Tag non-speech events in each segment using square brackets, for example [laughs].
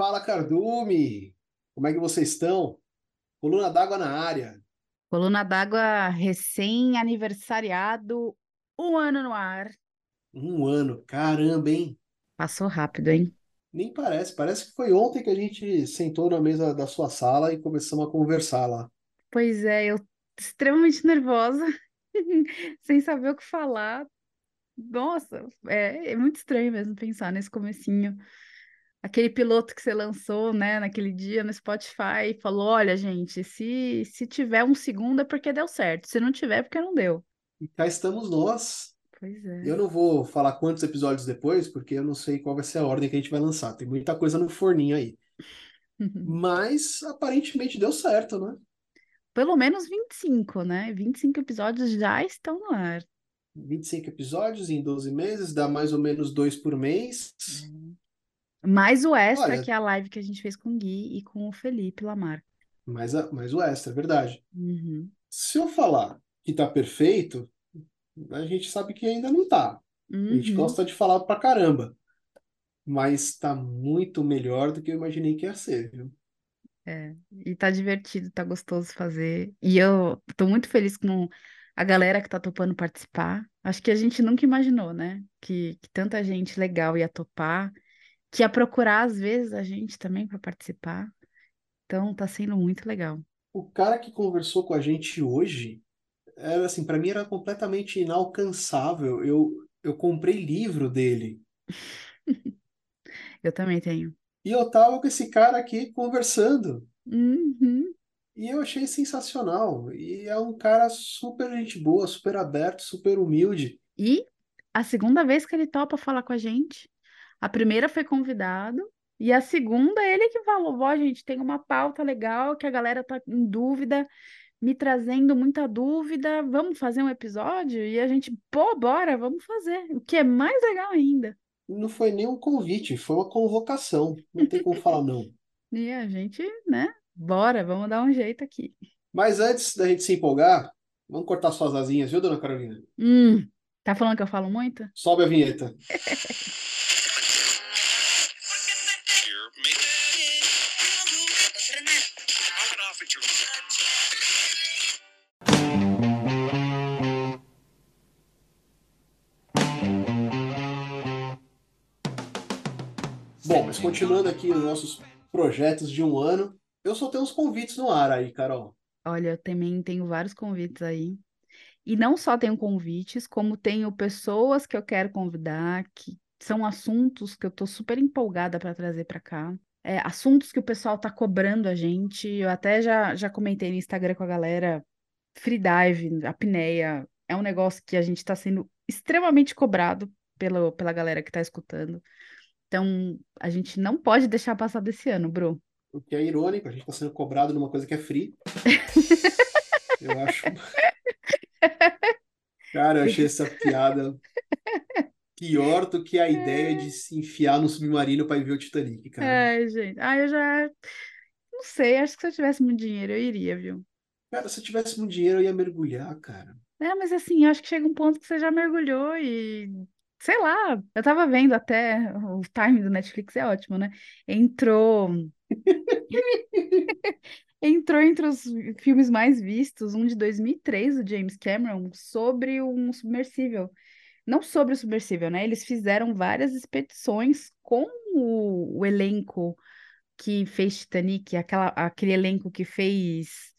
Fala, Cardume! Como é que vocês estão? Coluna d'água na área. Coluna d'água recém-aniversariado, um ano no ar. Um ano, caramba, hein? Passou rápido, hein? Nem parece, parece que foi ontem que a gente sentou na mesa da sua sala e começamos a conversar lá. Pois é, eu extremamente nervosa, [laughs] sem saber o que falar. Nossa, é, é muito estranho mesmo pensar nesse comecinho. Aquele piloto que você lançou, né, naquele dia no Spotify, e falou: olha, gente, se, se tiver um segundo é porque deu certo, se não tiver é porque não deu. E cá estamos nós. Pois é. Eu não vou falar quantos episódios depois, porque eu não sei qual vai ser a ordem que a gente vai lançar. Tem muita coisa no forninho aí. [laughs] Mas aparentemente deu certo, né? Pelo menos 25, né? 25 episódios já estão no ar. 25 episódios em 12 meses, dá mais ou menos dois por mês. Mais o extra, Olha. que é a live que a gente fez com o Gui e com o Felipe Lamar. Mais, a- mais o extra, é verdade. Uhum. Se eu falar que tá perfeito, a gente sabe que ainda não tá. A gente Uhum. gosta de falar pra caramba. Mas tá muito melhor do que eu imaginei que ia ser, viu? É, e tá divertido, tá gostoso fazer. E eu tô muito feliz com a galera que tá topando participar. Acho que a gente nunca imaginou, né? Que, que tanta gente legal ia topar, que ia procurar às vezes a gente também para participar. Então tá sendo muito legal. O cara que conversou com a gente hoje, era assim, para mim era completamente inalcançável. Eu, eu comprei livro dele. [laughs] Eu também tenho. E eu tava com esse cara aqui conversando. Uhum. E eu achei sensacional. E é um cara super gente boa, super aberto, super humilde. E a segunda vez que ele topa falar com a gente. A primeira foi convidado, e a segunda ele que falou: Ó, gente, tem uma pauta legal que a galera tá em dúvida, me trazendo muita dúvida. Vamos fazer um episódio? E a gente, pô, bora, vamos fazer. O que é mais legal ainda. Não foi nem um convite, foi uma convocação. Não tem como falar não. [laughs] E a gente, né? Bora, vamos dar um jeito aqui. Mas antes da gente se empolgar, vamos cortar suas asinhas, viu, dona Carolina? Hum, tá falando que eu falo muito? Sobe a vinheta. [laughs] continuando aqui os nossos projetos de um ano, eu só tenho uns convites no ar aí, Carol. Olha, eu também tenho vários convites aí. E não só tenho convites, como tenho pessoas que eu quero convidar, que são assuntos que eu tô super empolgada para trazer para cá. É, assuntos que o pessoal tá cobrando a gente. Eu até já, já comentei no Instagram com a galera. Freedive, apneia, é um negócio que a gente está sendo extremamente cobrado pelo, pela galera que tá escutando. Então, a gente não pode deixar passar desse ano, Bru. O que é irônico, a gente está sendo cobrado numa coisa que é free. [laughs] Eu acho. Cara, eu achei essa piada pior do que a ideia de se enfiar no submarino para ir ver o Titanic, cara. Ai, gente. Ai, eu já. Não sei, acho que se eu tivesse muito dinheiro, eu iria, viu? Cara, se eu tivesse muito dinheiro, eu ia mergulhar, cara. É, mas assim, eu acho que chega um ponto que você já mergulhou e. Sei lá, eu tava vendo até, o time do Netflix é ótimo, né? Entrou. [laughs] Entrou entre os filmes mais vistos, um de 2003, do James Cameron, sobre um submersível. Não sobre o submersível, né? Eles fizeram várias expedições com o, o elenco que fez Titanic, aquela, aquele elenco que fez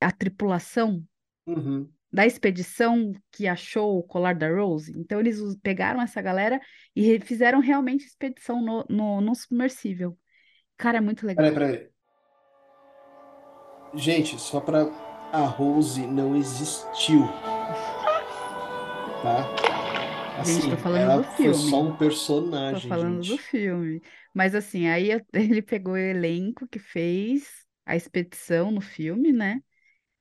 a tripulação Uhum. Da expedição que achou o colar da Rose. Então, eles pegaram essa galera e fizeram realmente expedição no, no, no submersível. Cara, é muito legal. Peraí, peraí. Gente, só pra a Rose não existiu. Tá? Gente, Assim, tô falando ela do foi só filme. um Tô personagem, falando do gente. filme. Mas assim, aí [laughs] ele pegou o elenco que fez a expedição no filme, né?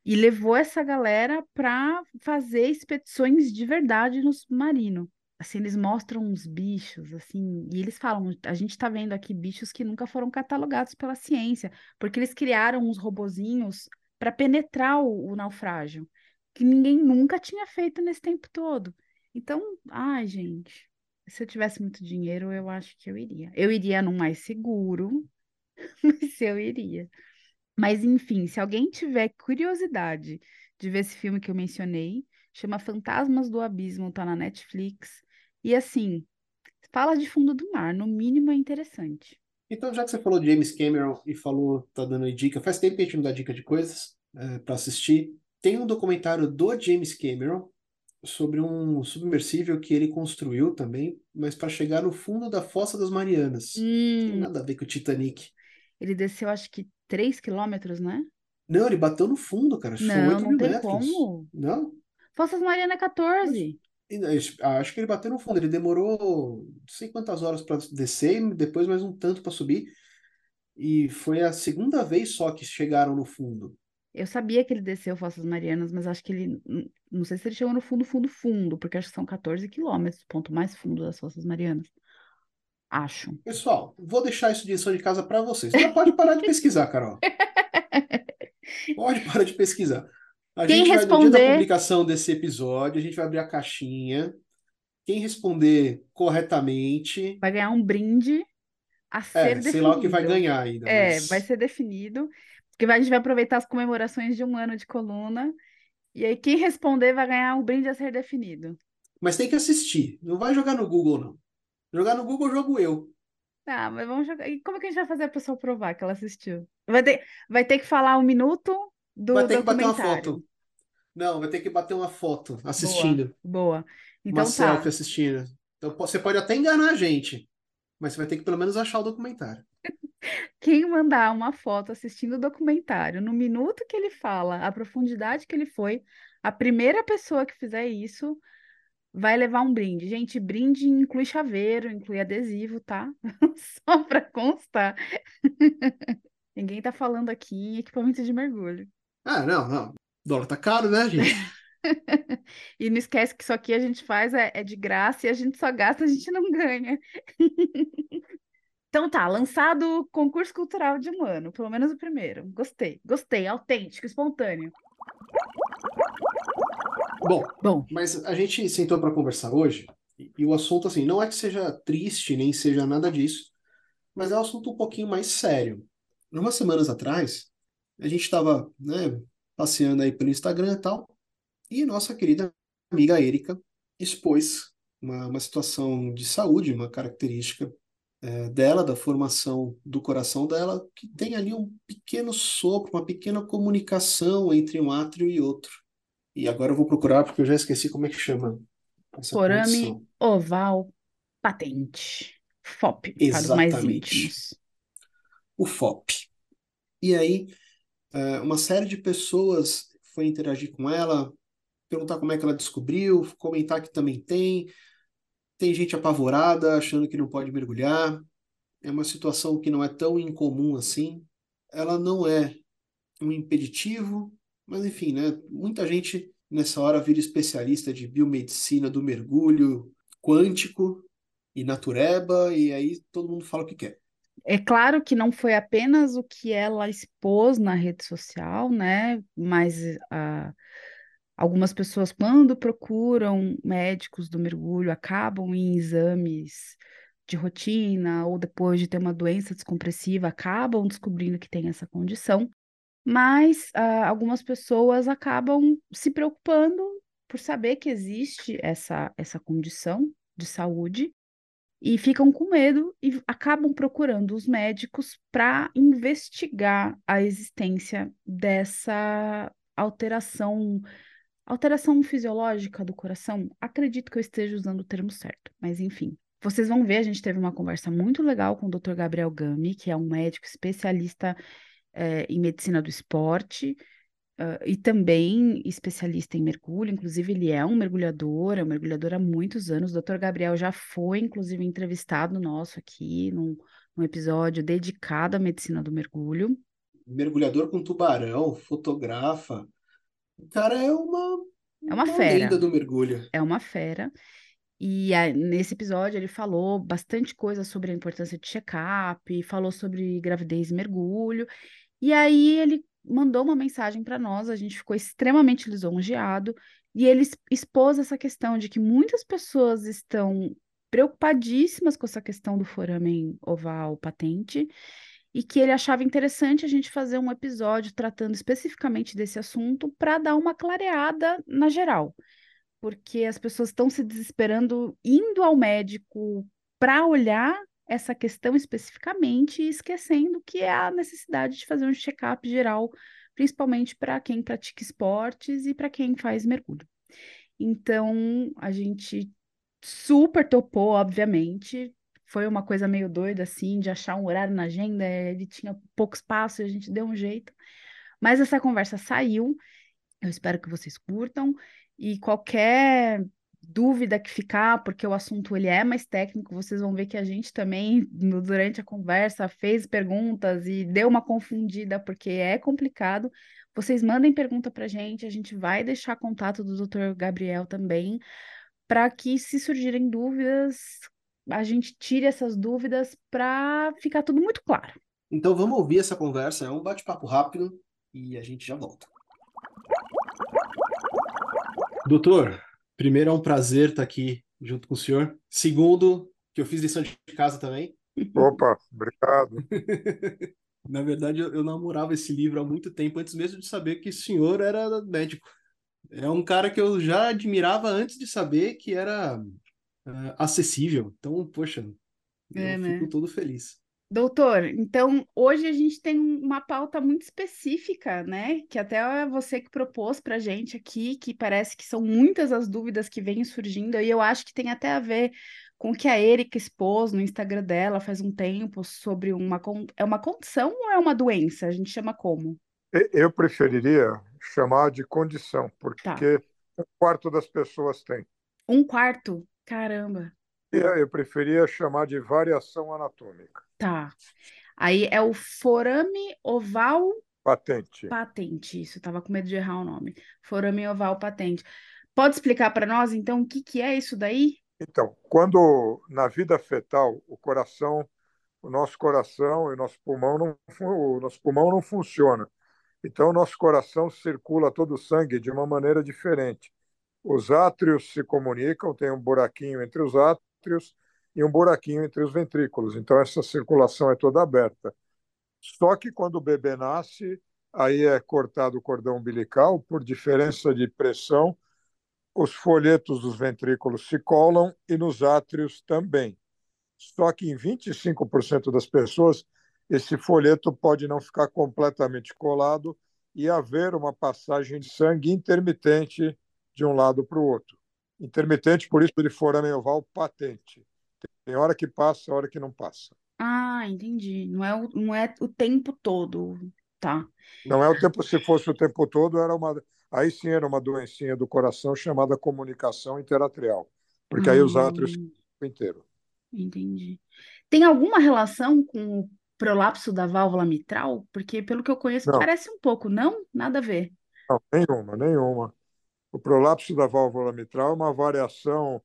E levou essa galera pra fazer expedições de verdade no submarino. Assim, eles mostram uns bichos, assim, e eles falam, a gente tá vendo aqui bichos que nunca foram catalogados pela ciência, porque eles criaram uns robozinhos para penetrar o, o naufrágio, que ninguém nunca tinha feito nesse tempo todo. Então, ai, gente, se eu tivesse muito dinheiro, eu acho que eu iria. Eu iria num mais seguro, [laughs] se eu iria. Mas, enfim, se alguém tiver curiosidade de ver esse filme que eu mencionei, chama Fantasmas do Abismo, tá na Netflix. E assim, fala de fundo do mar, no mínimo é interessante. Então, já que você falou de James Cameron e falou, tá dando dica, faz tempo que a gente não dá dica de coisas é, para assistir. Tem um documentário do James Cameron sobre um submersível que ele construiu também, mas para chegar no fundo da Fossa das Marianas. Não tem Hum, nada a ver com o Titanic. ele desceu acho que 3 quilômetros, né? Não, ele bateu no fundo, cara. Foi Não, 8 não mil tem metros. como. Não? Fossas Mariana é 14. E, né, Acho que ele bateu no fundo. Ele demorou não sei quantas horas para descer e depois mais um tanto para subir. E foi a segunda vez só que chegaram no fundo. Eu sabia que ele desceu Fossas Marianas, mas acho que ele. Não sei se ele chegou no fundo, fundo, fundo, porque acho que são 14 quilômetros, ponto mais fundo das Fossas Marianas. Acho. Pessoal, vou deixar isso de lição de casa para vocês. Agora pode parar de pesquisar, Carol. [laughs] Pode parar de pesquisar. A Quem gente vai, no dia da publicação desse episódio, a gente vai abrir a caixinha. Quem responder corretamente, Vai ganhar um brinde a ser é, sei lá o que vai definido. ganhar ainda, É, mas vai ser definido. Porque a gente vai aproveitar as comemorações de um ano de coluna. E aí, quem responder vai ganhar um brinde a ser definido. mas tem que assistir. Não vai jogar no Google, não. Jogar no Google, jogo eu. Tá, mas vamos jogar. E como é que a gente vai fazer a pessoa provar que ela assistiu? Vai ter, vai ter que falar um minuto do Vai ter que bater uma foto. Não, vai ter que bater uma foto assistindo. Boa. Uma Então tá. selfie assistindo. Então você pode até enganar a gente, mas você vai ter que pelo menos achar o documentário. [laughs] Quem mandar uma foto assistindo o documentário, no minuto que ele fala, a profundidade que ele foi, a primeira pessoa que fizer isso vai levar um brinde. Gente, brinde inclui chaveiro, inclui adesivo, tá? [laughs] Só para constar. [laughs] Ninguém tá falando aqui em equipamento de mergulho. Ah, não, não. O dólar tá caro, né, gente? [laughs] E não esquece que isso aqui a gente faz é, é de graça e a gente só gasta, a gente não ganha. Então tá, lançado o concurso cultural de um ano, pelo menos o primeiro. Gostei, gostei, autêntico, espontâneo. Bom, Bom, mas a gente sentou para conversar hoje e, o assunto, assim, não é que seja triste, nem seja nada disso, mas é um assunto um pouquinho mais sério. Umas semanas atrás, a gente estava, né, passeando aí pelo Instagram e tal, e nossa querida amiga Erika expôs uma, uma situação de saúde, uma característica eh, dela, da formação do coração dela, que tem ali um pequeno sopro, uma pequena comunicação entre um átrio e outro. E agora eu vou procurar porque eu já esqueci como é que chama essa forame condição. oval patente. FOP, para os mais Exatamente. íntimos. O FOP. E aí, eh, uma série de pessoas foi interagir com ela, perguntar como é que ela descobriu, comentar que também tem. Tem gente apavorada, achando que não pode mergulhar. É uma situação que não é tão incomum assim. Ela não é um impeditivo, mas enfim, né? Muita gente nessa hora vira especialista de biomedicina do mergulho quântico e natureba, e aí todo mundo fala o que quer. É claro que não foi apenas o que ela expôs na rede social, né? Mas ah, algumas pessoas, quando procuram médicos do mergulho, acabam em exames de rotina ou depois de ter uma doença descompressiva, acabam descobrindo que tem essa condição. Mas ah, algumas pessoas acabam se preocupando por saber que existe essa, essa condição de saúde e ficam com medo e acabam procurando os médicos para investigar a existência dessa alteração, alteração fisiológica do coração. Acredito que eu esteja usando o termo certo, mas enfim. Vocês vão ver, a gente teve uma conversa muito legal com o Dr. Gabriel Gami, que é um médico especialista eh, em medicina do esporte, ah, e também especialista em mergulho, inclusive ele é um mergulhador, é um mergulhador há muitos anos. O Dr. Gabriel já foi, inclusive, entrevistado nosso aqui num, num episódio dedicado à medicina do mergulho. Mergulhador com tubarão, fotografa. O cara é uma, É uma uma fera. do mergulho. É uma fera. E ah, nesse episódio ele falou bastante coisa sobre a importância de check-up, falou sobre gravidez e mergulho. E aí ele mandou uma mensagem para nós, a gente ficou extremamente lisonjeado, e ele expôs essa questão de que muitas pessoas estão preocupadíssimas com essa questão do foramen oval patente, e que ele achava interessante a gente fazer um episódio tratando especificamente desse assunto para dar uma clareada na geral, porque as pessoas estão se desesperando indo ao médico para olhar essa questão especificamente e esquecendo que é a necessidade de fazer um check-up geral, principalmente para quem pratica esportes e para quem faz mergulho. Então, a gente super topou, obviamente. Foi uma coisa meio doida, assim, de achar um horário na agenda. Ele tinha pouco espaço e a gente deu um jeito. Mas essa conversa saiu. Eu espero que vocês curtam. E qualquer dúvida que ficar, porque o assunto ele é mais técnico, vocês vão ver que a gente também, no, durante a conversa, fez perguntas e deu uma confundida, porque é complicado. Vocês mandem pergunta para a gente, a gente vai deixar contato do Dr. Gabriel também, para que, se surgirem dúvidas, a gente tire essas dúvidas para ficar tudo muito claro. Então vamos ouvir essa conversa, é um bate-papo rápido e a gente já volta. Doutor, primeiro é um prazer estar aqui junto com o senhor. Segundo, que eu fiz lição de casa também. Opa, obrigado. [laughs] Na verdade, eu, eu namorava esse livro há muito tempo, antes mesmo de saber que o senhor era médico. É um cara que eu já admirava antes de saber que era uh, acessível. Então, poxa, eu É, né? fico todo feliz. Doutor, então hoje a gente tem uma pauta muito específica, né? Que até você que propôs para a gente aqui, que parece que são muitas as dúvidas que vêm surgindo, e eu acho que tem até a ver com o que a Erika expôs no Instagram dela faz um tempo sobre uma, é uma condição ou é uma doença? A gente chama como? Eu preferiria chamar de condição, Tá. porque um quarto das pessoas tem. Um quarto? Caramba, eu preferia chamar de variação anatômica, tá. Aí é o forame oval patente. patente, isso, eu tava com medo de errar o nome. Forame oval patente. Pode explicar para nós, então, o que que é isso daí? Então, quando na vida fetal o coração, o nosso coração e o nosso pulmão não, o nosso pulmão não funciona. Então, o nosso coração circula todo o sangue de uma maneira diferente. Os átrios se comunicam, tem um buraquinho entre os átrios e um buraquinho entre os ventrículos. Então, essa circulação é toda aberta. Só que quando o bebê nasce, aí é cortado o cordão umbilical por diferença de pressão, os folhetos dos ventrículos se colam e nos átrios também. Só que em 25% das pessoas, esse folheto pode não ficar completamente colado e haver uma passagem de sangue intermitente de um lado para o outro. Intermitente, por isso, de forame oval patente. Tem hora que passa, hora que não passa. Ah, entendi. Não é o, não é o tempo todo, tá? Não é o tempo, se fosse o tempo todo, era uma, aí sim era uma doencinha do coração chamada comunicação interatrial, porque aí os átrios Hum, ficam inteiros. entendi. Tem alguma relação com o prolapso da válvula mitral? Porque, pelo que eu conheço, Não, parece um pouco, não? Nada a ver. não, nenhuma, nenhuma. O prolapso da válvula mitral é uma variação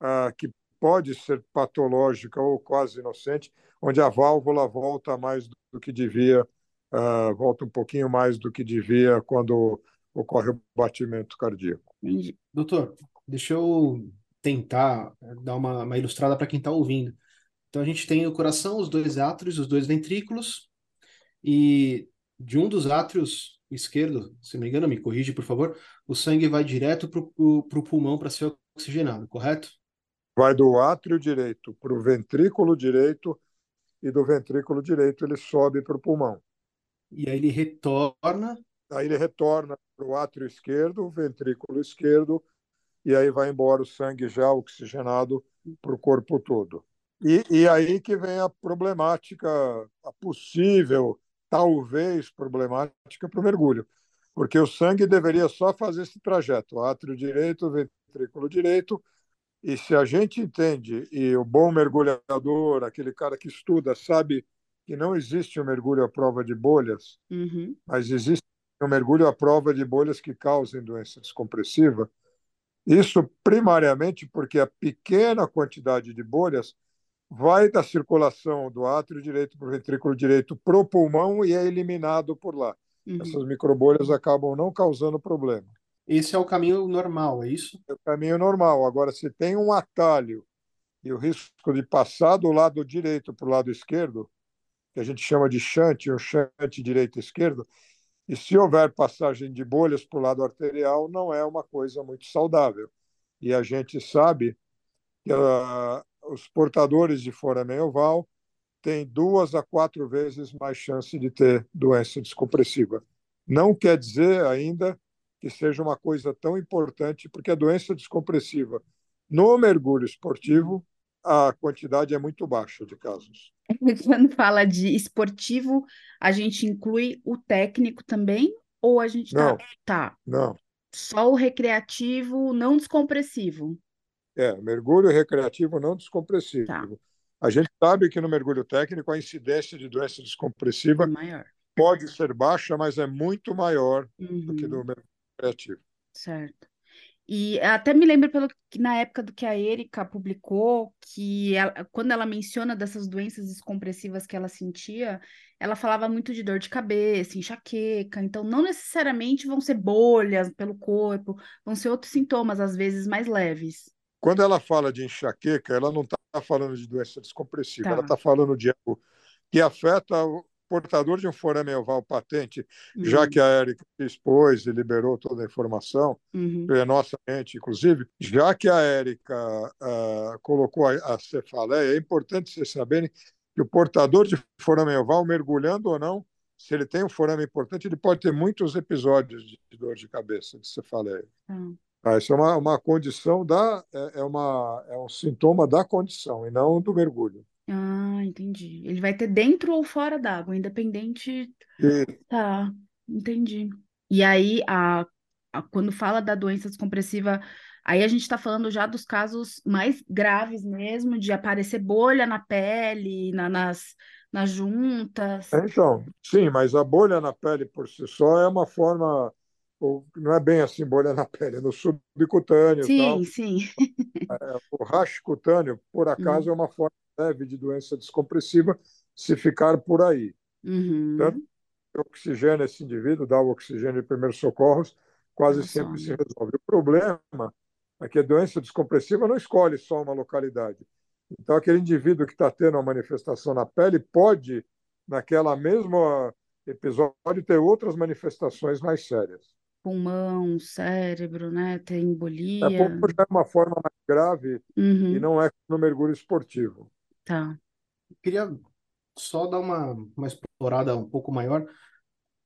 ah, que pode ser patológica ou quase inocente, onde a válvula volta mais do que devia, ah, volta um pouquinho mais do que devia quando ocorre o batimento cardíaco. Doutor, deixa eu tentar dar uma, uma ilustrada para quem está ouvindo. Então a gente tem o coração, os dois átrios, os dois ventrículos, e de um dos átrios esquerdo, se não me engano, me corrige, por favor, o sangue vai direto para o pulmão para ser oxigenado, correto? Vai do átrio direito para o ventrículo direito e do ventrículo direito ele sobe para o pulmão. E aí ele retorna, Aí ele retorna para o átrio esquerdo, ventrículo esquerdo, e aí vai embora o sangue já oxigenado para o corpo todo. E, e aí que vem a problemática, a possível, talvez problemática para o mergulho, porque o sangue deveria só fazer esse trajeto, átrio direito, ventrículo direito, e se a gente entende, e o bom mergulhador, aquele cara que estuda, sabe que não existe um mergulho à prova de bolhas, Uhum. mas existe um mergulho à prova de bolhas que causem doença descompressiva. Isso primariamente porque a pequena quantidade de bolhas vai da circulação do átrio direito para o ventrículo direito para o pulmão e é eliminado por lá. Uhum. Essas microbolhas acabam não causando problema. esse é o caminho normal, é isso? É o caminho normal. Agora, se tem um atalho e o risco de passar do lado direito para o lado esquerdo, que a gente chama de shunt, um shunt direito esquerdo, e se houver passagem de bolhas para o lado arterial, não é uma coisa muito saudável. E a gente sabe que uh, os portadores de foramen oval têm duas a quatro vezes mais chance de ter doença descompressiva. Não quer dizer ainda que seja uma coisa tão importante, porque a doença descompressiva no mergulho esportivo, a quantidade é muito baixa de casos. [laughs] Quando fala de esportivo, a gente inclui o técnico também? Ou a gente tá, Não, tá não. só o recreativo, não descompressivo? É, mergulho recreativo não Tá. descompressivo. A gente sabe que no mergulho técnico a incidência de doença É descompressiva maior. pode ser baixa, mas é muito maior do que Uhum, do mergulho recreativo. certo. E até me lembro pelo que na época do que a Erika publicou, que ela- quando ela menciona dessas doenças descompressivas que ela sentia, ela falava muito de dor de cabeça, enxaqueca. Então, não necessariamente vão ser bolhas pelo corpo, vão ser outros sintomas, às vezes mais leves. Quando ela fala de enxaqueca, ela não está falando de doença descompressiva, ela Tá. está falando de algo que afeta o portador de um forame oval patente, já Uhum, que a Érica expôs e liberou toda a informação, uhum, é nossa mente, inclusive, já que a Érica ah, colocou a, a cefaleia, é importante vocês saberem que o portador de forame oval, mergulhando ou não, se ele tem um forame importante, ele pode ter muitos episódios de dor de cabeça, de cefaleia. tá. Ah, isso é uma, uma condição da, é, é uma, é um sintoma da condição e não do mergulho. Ah, entendi. Ele vai ter dentro ou fora d'água, independente. E, Tá, entendi. E aí, a, a- quando fala da doença descompressiva, aí a gente tá falando já dos casos mais graves mesmo, de aparecer bolha na pele, na- nas, nas juntas. então, sim, mas a bolha na pele por si só é uma forma, não é bem assim bolha na pele, é no subcutâneo e tal. Sim, sim. O rash cutâneo, por acaso, Uhum, é uma forma leve de doença descompressiva, se ficar por aí. Uhum, oxigênio esse indivíduo, dá o oxigênio de primeiros socorros, quase ela sempre se resolve. O problema é que a doença descompressiva não escolhe só uma localidade. Então, aquele indivíduo que está tendo uma manifestação na pele pode, naquela mesma episódio, ter outras manifestações mais sérias. Pulmão, cérebro, né? Ter É embolia. como já é uma forma mais grave e Uhum, não é no mergulho esportivo. tá. Queria só dar uma, uma explorada um pouco maior.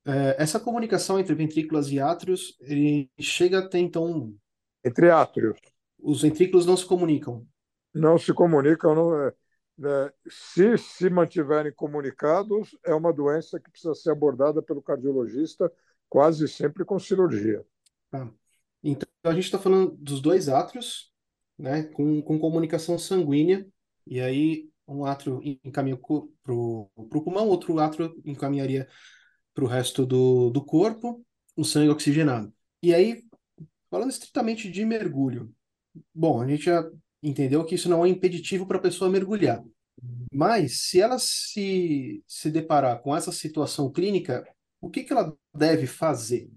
É, essa comunicação entre ventrículas e átrios, ele chega a ter, então, Entre átrios, os ventrículos não se comunicam. não se comunicam. Não é, né? Se se mantiverem comunicados, é uma doença que precisa ser abordada pelo cardiologista, quase sempre com cirurgia. Tá? Então, a gente está falando dos dois átrios, né, com, com comunicação sanguínea, e aí um átrio encaminha para o pulmão, outro átrio encaminharia para o resto do, do corpo, o sangue oxigenado. E aí, falando estritamente de mergulho, bom, a gente já entendeu que isso não é impeditivo para a pessoa mergulhar. Mas se ela se, se deparar com essa situação clínica, o que que ela deve fazer?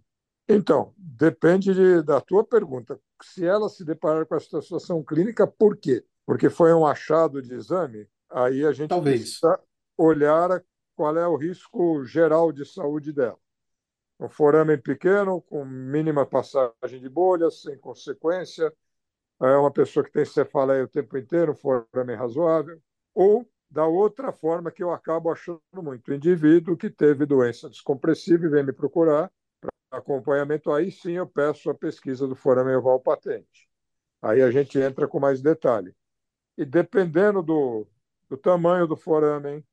Então, depende de- da tua pergunta. Se ela se deparar com essa situação clínica, por quê? Porque foi um achado de exame, aí a gente Talvez. precisa olhar qual é o risco geral de saúde dela. Um forame pequeno, com mínima passagem de bolhas, sem consequência, é uma pessoa que tem cefaleia o tempo inteiro, um forame razoável, ou da outra forma que eu acabo achando muito, o indivíduo que teve doença descompressiva e vem me procurar para acompanhamento, aí sim eu peço a pesquisa do forame oval patente. Aí a gente entra com mais detalhe. E dependendo do, do tamanho do foramen,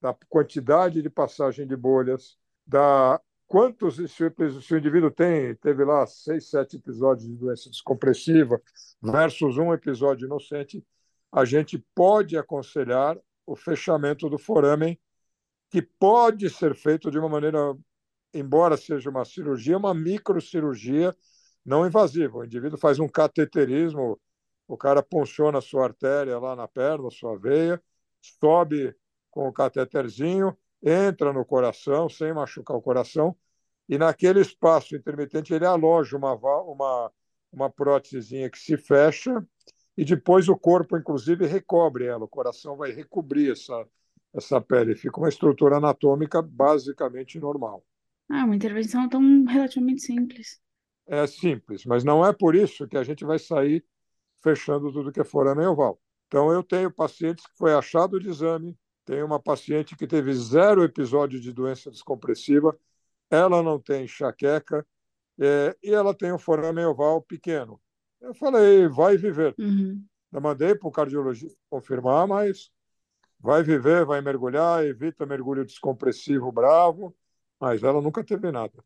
da quantidade de passagem de bolhas, da quantos se o, indivíduo tem, teve lá seis, sete episódios de doença descompressiva versus um episódio inocente, a gente pode aconselhar o fechamento do foramen, que pode ser feito de uma maneira, embora seja uma cirurgia, uma microcirurgia não invasiva. O indivíduo faz um cateterismo, o cara punciona a sua artéria lá na perna, a sua veia, sobe com o cateterzinho, entra no coração sem machucar o coração, e naquele espaço intermitente ele aloja uma, uma, uma prótesezinha que se fecha e depois o corpo, inclusive, recobre ela. O coração vai recobrir essa, essa pele, fica uma estrutura anatômica basicamente normal. Ah, uma intervenção tão relativamente simples. É simples, mas não é por isso que a gente vai sair fechando tudo que é forame oval. Então, eu tenho pacientes que foi achado de exame, tenho uma paciente que teve zero episódio de doença descompressiva, ela não tem enxaqueca é, e ela tem um forame oval pequeno. Eu falei, vai viver. Uhum. Eu mandei para o cardiologista confirmar, mas vai viver, vai mergulhar, evita mergulho descompressivo bravo, mas ela nunca teve nada.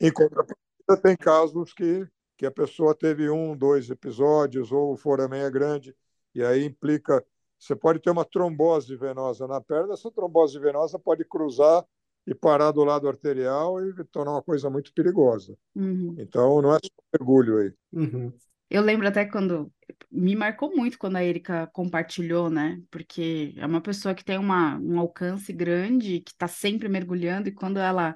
Em contrapartida, tem casos que, que a pessoa teve um, dois episódios, ou o foramen é grande, e aí implica. Você pode ter uma trombose venosa na perna, essa trombose venosa pode cruzar e parar do lado arterial e tornar uma coisa muito perigosa. Uhum. Então, não é só mergulho aí. Uhum. Eu lembro até quando me marcou muito quando a Erika compartilhou, né? Porque é uma pessoa que tem uma, um alcance grande, que está sempre mergulhando, e quando ela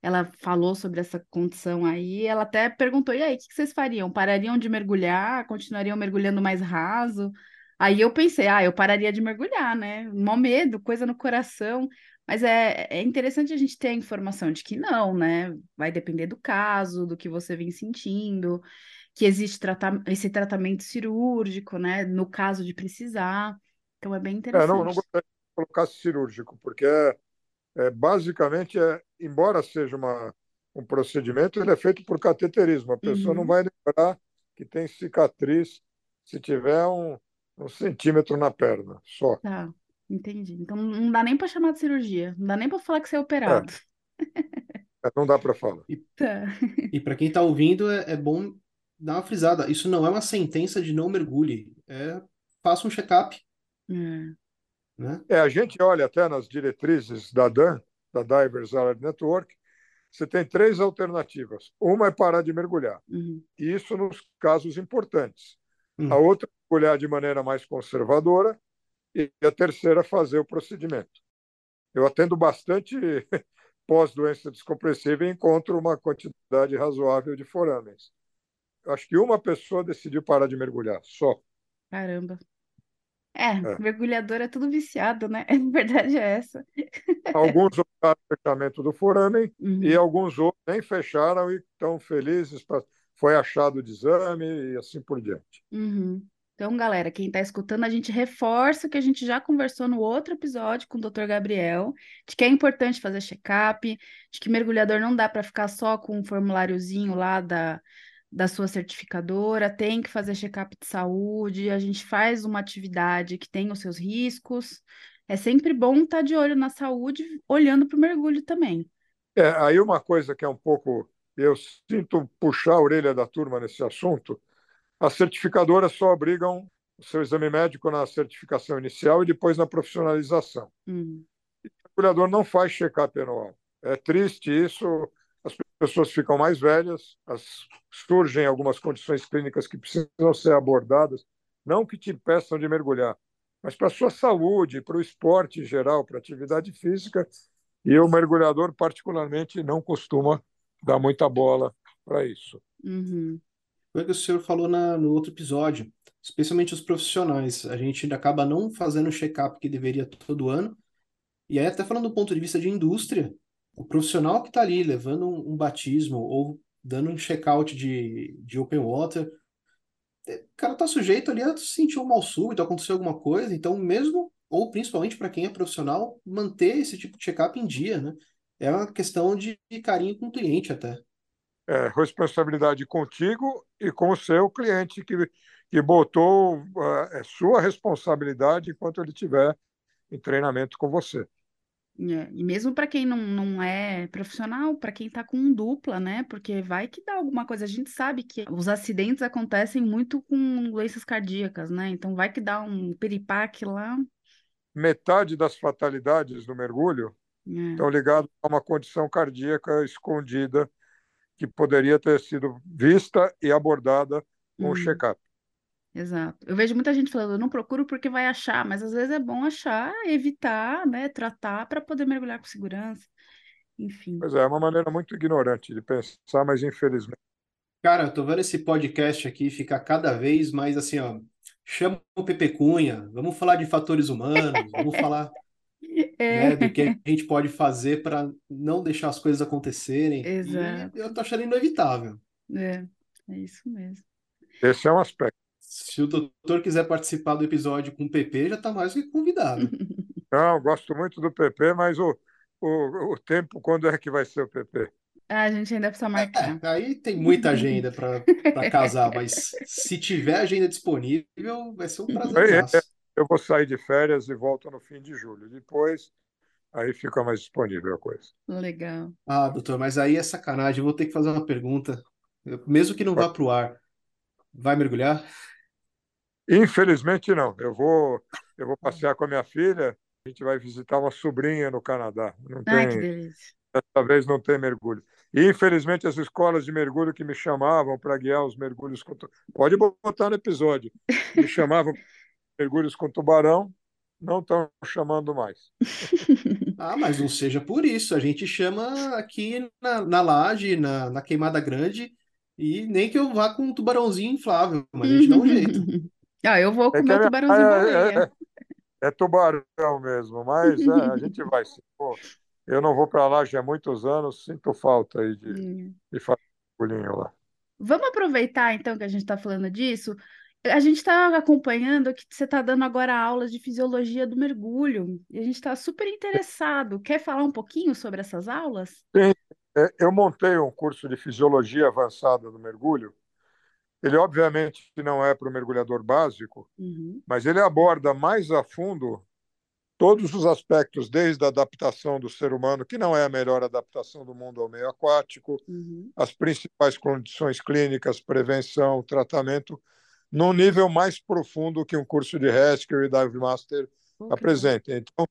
ela falou sobre essa condição aí, ela até perguntou: e aí, o que vocês fariam? Parariam de mergulhar? Continuariam mergulhando mais raso? Aí eu pensei, ah, eu pararia de mergulhar, né? Mó medo, coisa no coração. Mas é, é interessante a gente ter a informação de que não, né? Vai depender do caso, do que você vem sentindo, que existe esse tratamento cirúrgico, né? No caso de precisar. Então é bem É, interessante. não, não gostaria de colocar cirúrgico, porque é, é, basicamente, é, embora seja uma, um procedimento, ele é feito por cateterismo. A pessoa não Uhum. vai lembrar que tem cicatriz se tiver um, um centímetro na perna, só. Tá, entendi. Então não dá nem para chamar de cirurgia, não dá nem para falar que você é É, operado. é, não dá para falar. Tá. [laughs] E para quem está ouvindo, é, é bom dar uma frisada. Isso não é uma sentença de não mergulhe. É, faça um check-up, É. né? É, a gente olha até nas diretrizes da DAN, da Divers Alert Network, você tem três alternativas. Uma é parar de mergulhar, Uhum. e isso nos casos importantes. Hum. A outra é mergulhar de maneira mais conservadora, e a terceira fazer o procedimento. Eu atendo bastante [laughs] pós-doença descompressiva e encontro uma quantidade razoável de forames. Eu acho que uma pessoa decidiu parar de mergulhar, só. Caramba. É, É. mergulhador é tudo viciado, né? [laughs] A verdade é essa. Alguns optaram o fechamento do forame e Uhum. alguns outros nem fecharam e estão felizes. pra- Foi achado de exame e assim por diante. Uhum. Então, galera, quem está escutando, a gente reforça o que a gente já conversou no outro episódio com o Dr. Gabriel, de que é importante fazer check-up, de que mergulhador não dá para ficar só com um formuláriozinho lá da, da sua certificadora, tem que fazer check-up de saúde, a gente faz uma atividade que tem os seus riscos. É sempre bom estar de olho na saúde, olhando para o mergulho também. É, aí uma coisa que é um pouco. Eu sinto puxar a orelha da turma nesse assunto. As certificadoras só obrigam o seu exame médico na certificação inicial e depois na profissionalização. Hum, O mergulhador não faz check-up anual. É triste isso. As pessoas ficam mais velhas, as- surgem algumas condições clínicas que precisam ser abordadas, não que te impeçam de mergulhar, mas para a sua saúde, para o esporte em geral, para a atividade física. E o mergulhador, particularmente, não costuma dar muita bola para isso. uhum, Foi o que o senhor falou na, no outro episódio, especialmente os profissionais. A gente acaba não fazendo o check-up que deveria todo ano. E aí, até falando do ponto de vista de indústria, o profissional que está ali levando um, um batismo ou dando um check-out de, de open water, é, o cara está sujeito ali a sentir um mal súbito, acontecer alguma coisa. Então, mesmo, ou principalmente para quem é profissional, manter esse tipo de check-up em dia, né? É uma questão de carinho com o cliente até. É, responsabilidade contigo e com o seu cliente que, que botou uh, é sua responsabilidade enquanto ele estiver em treinamento com você. É, e mesmo para quem não, não é profissional, para quem está com dupla, né? Porque vai que dá alguma coisa. A gente sabe que os acidentes acontecem muito com doenças cardíacas, né? Então vai que dá um piripaque lá. Metade das fatalidades no mergulho É, estão ligadas a uma condição cardíaca escondida que poderia ter sido vista e abordada com o Uhum. check-up. exato. Eu vejo muita gente falando, eu não procuro porque vai achar, mas às vezes é bom achar, evitar, né? Tratar para poder mergulhar com segurança. Enfim. Pois é, é uma maneira muito ignorante de pensar, mas infelizmente. Cara, eu tô vendo esse podcast aqui ficar cada vez mais assim, ó. Chama o Pepe Cunha, vamos falar de fatores humanos, vamos [laughs] falar, É, né? Do que a gente pode fazer para não deixar as coisas acontecerem. E exato. eu tô achando inevitável. É, é isso mesmo. Esse é um aspecto. Se o doutor quiser participar do episódio com o PP, já está mais que convidado. [laughs] Não, gosto muito do PP, mas o, o, o tempo, quando é que vai ser o PP? Ah, a gente ainda precisa marcar. É, aí tem muita agenda para casar, mas se tiver agenda disponível, vai ser um prazer. Eu vou sair de férias e volto no fim de julho. Depois, aí fica mais disponível a coisa. Legal. Ah, doutor, mas aí é sacanagem. Eu vou ter que fazer uma pergunta. Eu- mesmo que não vá para o ar, vai mergulhar? Infelizmente, não. Eu vou, eu vou passear com a minha filha. A gente vai visitar uma sobrinha no Canadá. Não Ai, que tem, delícia. dessa vez não tem mergulho. E, infelizmente, as escolas de mergulho que me chamavam para guiar os mergulhos pode botar no episódio, me chamavam mergulhos com tubarão, não estão chamando mais. [laughs] Ah, mas não seja por isso. A gente chama aqui na, na laje, na, na Queimada Grande, e nem que eu vá com um tubarãozinho inflável, mas a gente dá um [laughs] jeito. Ah, eu vou com É o que meu tubarãozinho é, baleia. é- é tubarão mesmo, mas é, a gente vai. [laughs] Pô, eu não vou para lá já há muitos anos, sinto falta aí de, Hum. de fazer mergulhinho lá. Vamos aproveitar então que a gente está falando disso. A gente está acompanhando que você está dando agora aulas de fisiologia do mergulho e a gente está super interessado. Quer falar um pouquinho sobre essas aulas? Sim, é, eu montei um curso de fisiologia avançada do mergulho. Ele, obviamente, não é para o mergulhador básico, Uhum, mas ele aborda mais a fundo todos os aspectos, desde a adaptação do ser humano, que não é a melhor adaptação do mundo ao meio aquático, uhum, as principais condições clínicas, prevenção, tratamento, num nível mais profundo que um curso de Rescue e Dive Master que apresenta. Então,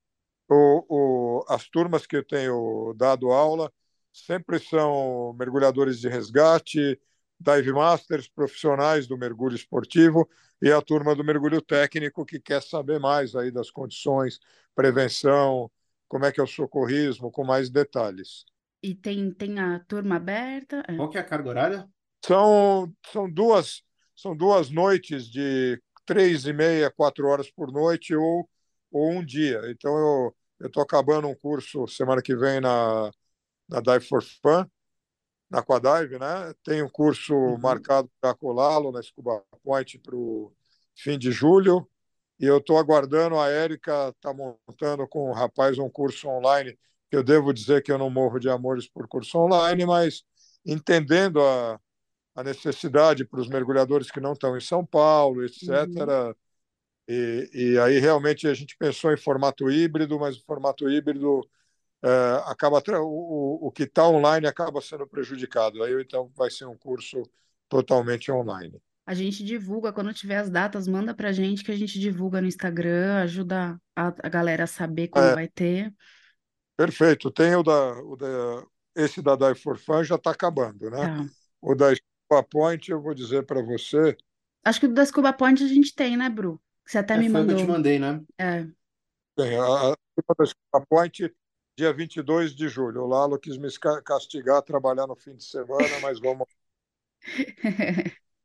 o, o, as turmas que eu tenho dado aula sempre são mergulhadores de resgate, dive masters, profissionais do mergulho esportivo e a turma do mergulho técnico que quer saber mais aí das condições, prevenção, como é que é o socorrismo, com mais detalhes. E tem, tem a turma aberta? É. Qual que é a carga horária? São, são duas são duas noites de três e meia, quatro horas por noite ou, ou um dia. Então eu estou acabando um curso semana que vem na, na Dive for Fun, na Aquadive, né? Tem um curso Uhum. marcado para colá-lo na Scuba Point para o fim de julho. E eu estou aguardando, a Érica está montando com o rapaz um curso online, que eu devo dizer que eu não morro de amores por curso online, mas entendendo a, a necessidade para os mergulhadores que não estão em São Paulo, etc. Uhum. E, e aí realmente a gente pensou em formato híbrido, mas o formato híbrido é, acaba o, o que está online acaba sendo prejudicado. Aí então vai ser um curso totalmente online. A gente divulga, quando tiver as datas, manda pra gente que a gente divulga no Instagram, ajuda a, a galera a saber quando É. vai ter. Perfeito. Tem o da, o da esse da Dive for Fun já está acabando, né? Tá. O da Scuba Point eu vou dizer para você, Acho que o da Scuba Point a gente tem, né, Bru? Que Você até É, me que eu te mandou. mandei, né? É. tem a, a a da Scuba Point dia 22 de julho. O Lalo quis me castigar trabalhar no fim de semana, mas vamos [laughs]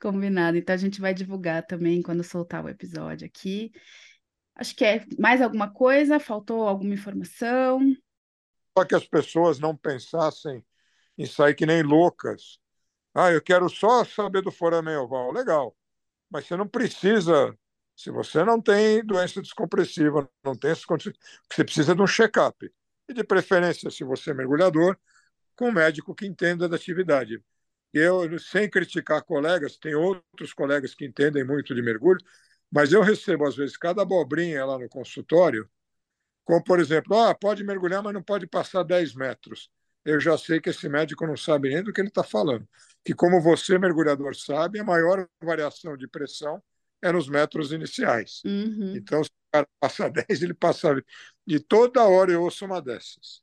Combinado. Então a gente vai divulgar também quando soltar o episódio aqui. Acho que é mais alguma coisa? Faltou alguma informação? só que as pessoas não pensassem em sair que nem loucas. Ah, eu quero só saber do foramen oval. Legal. Mas você não precisa, se você não tem doença descompressiva, não tem você precisa de um check-up. E de preferência, se você é mergulhador, com um médico que entenda da atividade. Eu, sem criticar colegas, tem outros colegas que entendem muito de mergulho, mas eu recebo, às vezes, cada abobrinha lá no consultório, como, por exemplo, ah, pode mergulhar, mas não pode passar 10 metros. Eu já sei que esse médico não sabe nem do que ele está falando. Que, como você, mergulhador, sabe, a maior variação de pressão é nos metros iniciais. Uhum. Então, se o cara passa [laughs] 10, ele passa. E toda hora eu ouço uma dessas.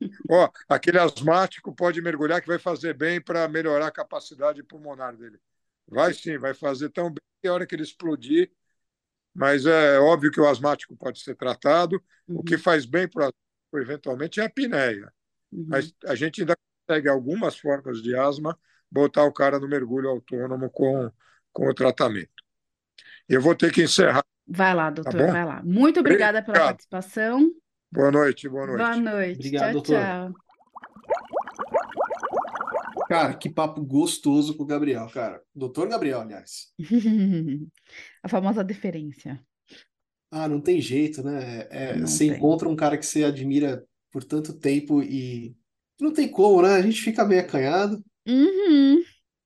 [laughs] Ó, aquele asmático pode mergulhar que vai fazer bem para melhorar a capacidade pulmonar dele. Vai sim, vai fazer tão bem que a hora que ele explodir. Mas é óbvio que o asmático pode ser tratado. O que Uhum. faz bem para o asmático, eventualmente, é a apneia. Uhum. Mas a gente ainda consegue algumas formas de asma botar o cara no mergulho autônomo com, com o tratamento. Eu vou ter que encerrar Vai lá, Tá doutor, bom? vai lá. Muito obrigada pela Obrigado. participação. Boa noite, boa Boa noite. noite. Obrigado, Tchau, doutor. tchau. Cara, que papo gostoso com o Gabriel, cara. Doutor Gabriel, aliás. [laughs] A famosa deferência. Ah, não tem jeito, né? É, Não você tem. encontra um cara que você admira por tanto tempo e não tem como, né? A gente fica meio acanhado. Uhum.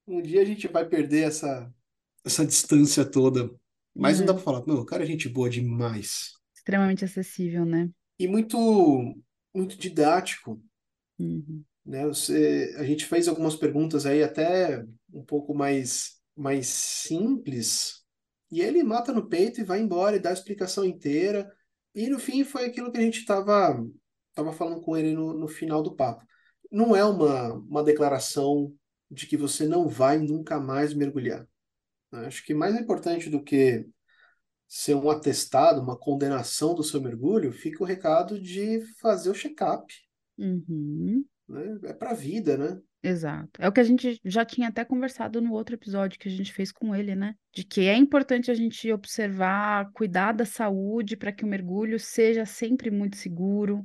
Um dia a gente vai perder essa, essa distância toda. Mas não dá Uhum. pra falar, meu, o cara é gente boa demais. Extremamente acessível, né? E muito, muito didático, Uhum. né? Você, a gente fez algumas perguntas aí até um pouco mais, mais simples, e ele mata no peito e vai embora e dá a explicação inteira. E no fim foi aquilo que a gente estava tava falando com ele no, no final do papo. Não é uma, uma declaração de que você não vai nunca mais mergulhar. né? Acho que mais importante do que ser um atestado, uma condenação do seu mergulho, fica o recado de fazer o check-up, Uhum. né? É para a vida, né? Exato. É o que a gente já tinha até conversado no outro episódio que a gente fez com ele, né? De que é importante a gente observar, cuidar da saúde para que o mergulho seja sempre muito seguro,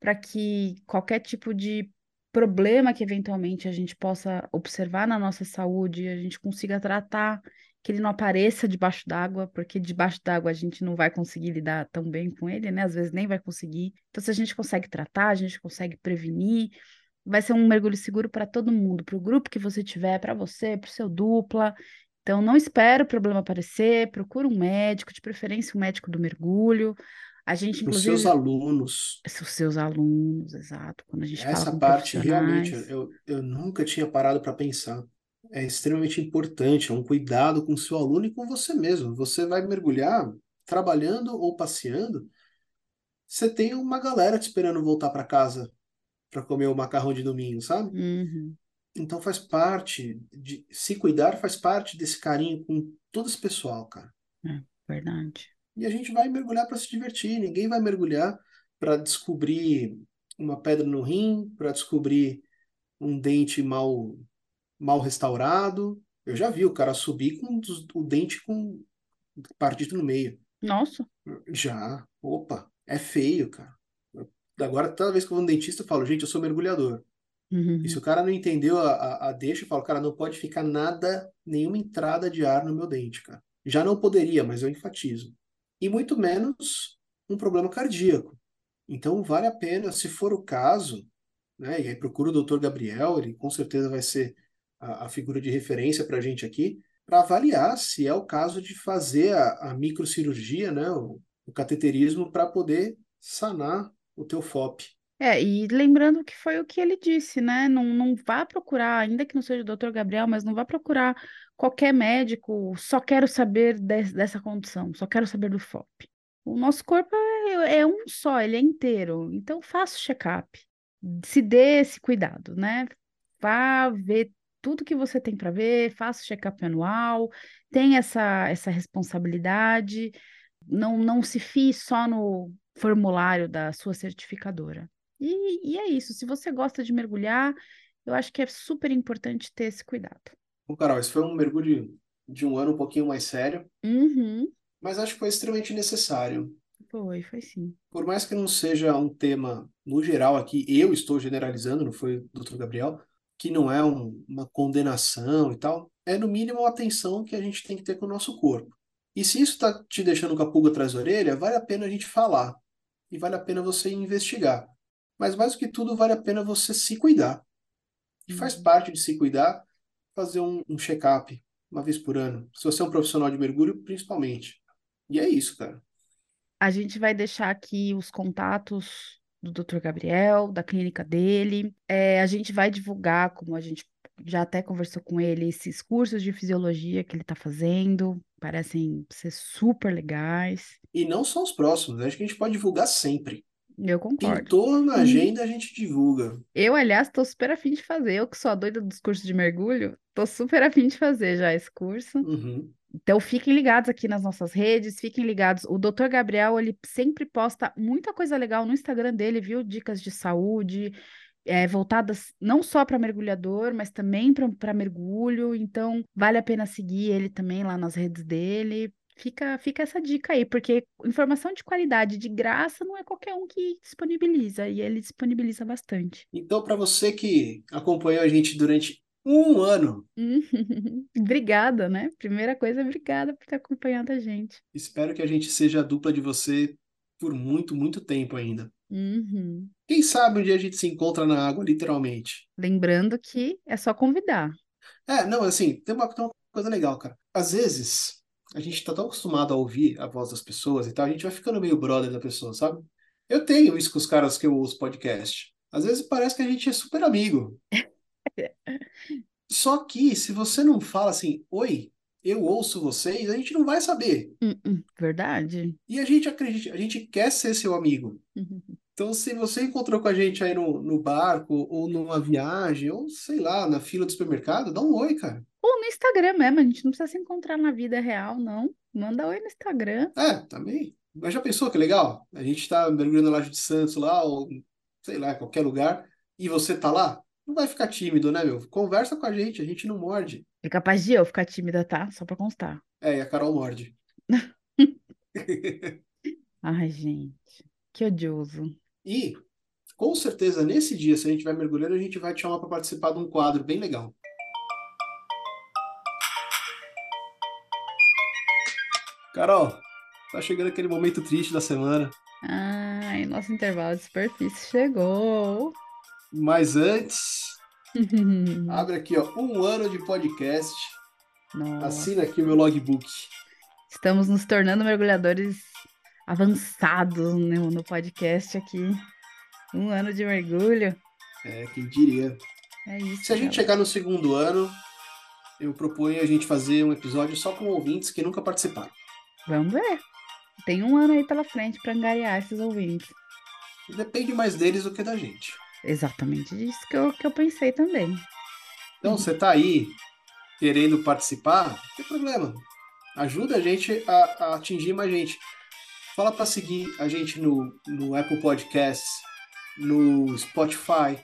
para que qualquer tipo de problema que eventualmente a gente possa observar na nossa saúde, a gente consiga tratar, que ele não apareça debaixo d'água, porque debaixo d'água a gente não vai conseguir lidar tão bem com ele, né? Às vezes nem vai conseguir. Então, se a gente consegue tratar, a gente consegue prevenir vai ser um mergulho seguro para todo mundo, para o grupo que você tiver, para você, para o seu dupla. Então, não espere o problema aparecer, procura um médico, de preferência um médico do mergulho. A gente, os seus alunos. os seus alunos, exato. Quando a gente Essa parte realmente eu, eu nunca tinha parado para pensar. É extremamente importante, é um cuidado com o seu aluno e com você mesmo. Você vai mergulhar trabalhando ou passeando, você tem uma galera te esperando voltar para casa para comer o macarrão de domingo, sabe? Uhum, Então faz parte de se cuidar, faz parte desse carinho com todo esse pessoal, cara. é verdade. E a gente vai mergulhar para se divertir. Ninguém vai mergulhar para descobrir uma pedra no rim, para descobrir um dente mal, mal restaurado. Eu já vi o cara subir com o dente com partido no meio. Nossa. Já. Opa, é feio, cara. Agora, toda vez que eu vou no dentista, eu falo, gente, eu sou mergulhador. Uhum, E se o cara não entendeu a, a, a deixa, eu falo, cara, não pode ficar nada, nenhuma entrada de ar no meu dente, cara. Já não poderia, mas eu enfatizo. E muito menos um problema cardíaco. Então, vale a pena, se for o caso, né? E aí procura o doutor Gabriel, ele com certeza vai ser a, a figura de referência para a gente aqui, para avaliar se é o caso de fazer a, a microcirurgia, né? O, o cateterismo para poder sanar o teu FOP. É, e lembrando que foi o que ele disse, né? Não, não vá procurar, ainda que não seja o doutor Gabriel, mas não vá procurar qualquer médico, só quero saber des- dessa condição, só quero saber do FOP. O nosso corpo é, é um só, ele é inteiro. Então faça o check-up. Se dê esse cuidado, né? Vá ver tudo que você tem para ver, faça o check-up anual, tenha essa, essa responsabilidade. Não, não se fie só no formulário da sua certificadora. E, e é isso. Se você gosta de mergulhar, eu acho que é super importante ter esse cuidado. Bom, Carol, esse foi um mergulho de um ano um pouquinho mais sério, Uhum. mas acho que foi extremamente necessário. Foi, foi sim. Por mais que não seja um tema, no geral aqui, eu estou generalizando, não foi o Dr. Gabriel, que não é um- uma condenação e tal, é no mínimo a atenção que a gente tem que ter com o nosso corpo. E se isso está te deixando com a pulga atrás da orelha, vale a pena a gente falar. E vale a pena você investigar. Mas mais do que tudo, vale a pena você se cuidar. E faz parte de se cuidar fazer um, um check-up uma vez por ano. Se você é um profissional de mergulho, principalmente. E é isso, cara. A gente vai deixar aqui os contatos do Dr. Gabriel, da clínica dele. É, a gente vai divulgar, como a gente já até conversou com ele, esses cursos de fisiologia que ele está fazendo. Parecem ser super legais. E não só os próximos, acho que a gente pode divulgar sempre. Eu concordo. Pintou na agenda, a gente divulga. Eu, aliás, tô super afim de fazer. Eu que sou a doida dos cursos de mergulho, tô super afim de fazer já esse curso. Uhum. Então, fiquem ligados aqui nas nossas redes, fiquem ligados. O Dr. Gabriel, ele sempre posta muita coisa legal no Instagram dele, viu? Dicas de saúde, é, voltadas não só para mergulhador, mas também para mergulho. Então, vale a pena seguir ele também lá nas redes dele. Fica, fica essa dica aí, porque informação de qualidade de graça não é qualquer um que disponibiliza, e ele disponibiliza bastante. Então, para você que acompanhou a gente durante um ano, [laughs] Obrigada, né? Primeira coisa, obrigada por ter acompanhado a gente. espero que a gente seja a dupla de você por muito, muito tempo ainda. Uhum. Quem sabe um dia a gente se encontra na água, literalmente. Lembrando que é só convidar. É, não, assim, tem uma, tem uma coisa legal, cara. Às vezes, a gente tá tão acostumado a ouvir a voz das pessoas e tal, a gente vai ficando meio brother da pessoa, sabe? Eu tenho isso com os caras que eu ouço podcast. Às vezes parece que a gente é super amigo. [laughs] Só que se você não fala assim, oi, eu ouço vocês, a gente não vai saber. Hum, hum, verdade? E a gente acredita, a gente quer ser seu amigo. Uhum. Então, se você encontrou com a gente aí no, no barco, ou numa viagem, ou sei lá, na fila do supermercado, dá um oi, cara. Ou no Instagram mesmo, a gente não precisa se encontrar na vida real, não. Manda oi no Instagram. É, também. Mas já pensou que legal? A gente tá mergulhando na Laje de Santos lá, ou sei lá, qualquer lugar, e você tá lá? Não vai ficar tímido, né, meu? Conversa com a gente, a gente não morde. É capaz de eu ficar tímida, tá? Só pra constar. É, e a Carol morde. [laughs] [laughs] Ai, gente, que odioso. E, com certeza, nesse dia, se a gente vai mergulhando, a gente vai te chamar para participar de um quadro bem legal. Carol, tá chegando aquele momento triste da semana. Ai, nosso intervalo de superfície chegou. Mas antes, [laughs] abre aqui, ó, um ano de podcast. Nossa, Assina aqui o meu logbook. estamos nos tornando mergulhadores avançados no, no podcast aqui. Um ano de mergulho. É, quem diria. É isso, Se a gente chegar no segundo ano, eu proponho a gente fazer um episódio só com ouvintes que nunca participaram. Vamos ver. Tem um ano aí pela frente para angariar esses ouvintes. Depende mais deles do que da gente. Exatamente disso que eu, que eu pensei também. Então, você tá aí querendo participar, não tem problema. Ajuda a gente a, a atingir mais gente. Fala para seguir a gente no, no Apple Podcasts, no Spotify,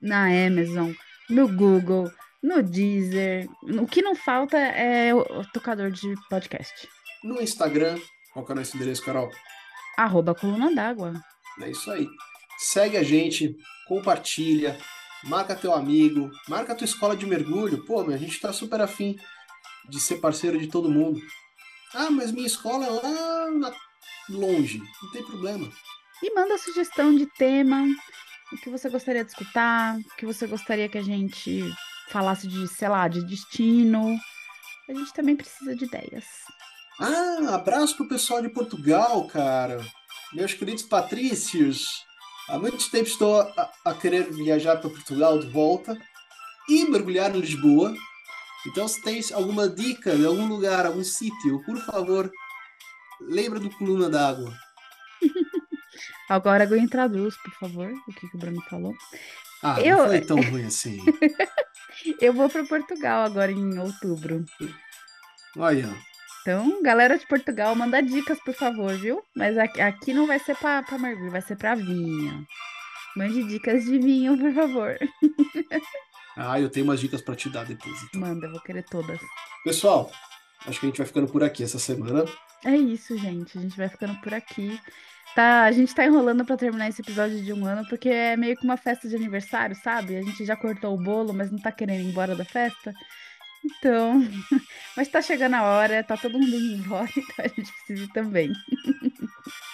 Na Amazon, no Google, no Deezer. O que não falta é o, tocador de podcast. no Instagram. Qual que é o nosso endereço, Carol? Arroba coluna d'água. É isso aí. Segue a gente, compartilha, marca teu amigo, marca tua escola de mergulho. Pô, meu, a gente tá super afim de ser parceiro de todo mundo. Ah, mas minha escola é lá na- longe. Não tem problema. E manda sugestão de tema, o que você gostaria de escutar, o que você gostaria que a gente falasse de, sei lá, de destino. A gente também precisa de ideias. Ah, abraço pro pessoal de Portugal, cara. Meus queridos patrícios. Há muito tempo estou a, a querer viajar para Portugal de volta e mergulhar em Lisboa. Então, se tens alguma dica de algum lugar, algum sítio, por favor, lembra do Coluna d'Água. [laughs] Agora alguém traduz, por favor, o que, que o Bruno falou. Ah, Eu- não foi tão ruim assim. [laughs] Eu vou para Portugal agora em outubro. Olha, Então, galera de Portugal, manda dicas, por favor, viu? Mas aqui, aqui não vai ser para mergulho, vai ser para vinho. Mande dicas de vinho, por favor. [laughs] ah, eu tenho umas dicas para te dar depois. então. Manda, eu vou querer todas. Pessoal, acho que a gente vai ficando por aqui essa semana. É isso, gente. A gente vai ficando por aqui. Tá, a gente tá enrolando pra terminar esse episódio de um ano, porque é meio que uma festa de aniversário, sabe? A gente já cortou o bolo, mas não tá querendo ir embora da festa. Então, [laughs] mas tá chegando a hora, tá todo mundo indo embora, [laughs] então a gente precisa ir também.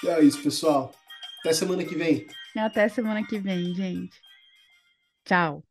E é isso, pessoal. Até semana que vem. Até semana que vem, gente. Tchau.